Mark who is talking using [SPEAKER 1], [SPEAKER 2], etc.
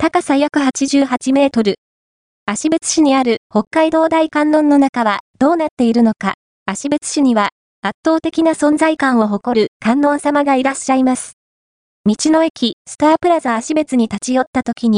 [SPEAKER 1] 高さ約88メートル。足別市にある北海道大観音の中はどうなっているのか。足別市には圧倒的な存在感を誇る観音様がいらっしゃいます。道の駅、スタープラザ足別に立ち寄った時に、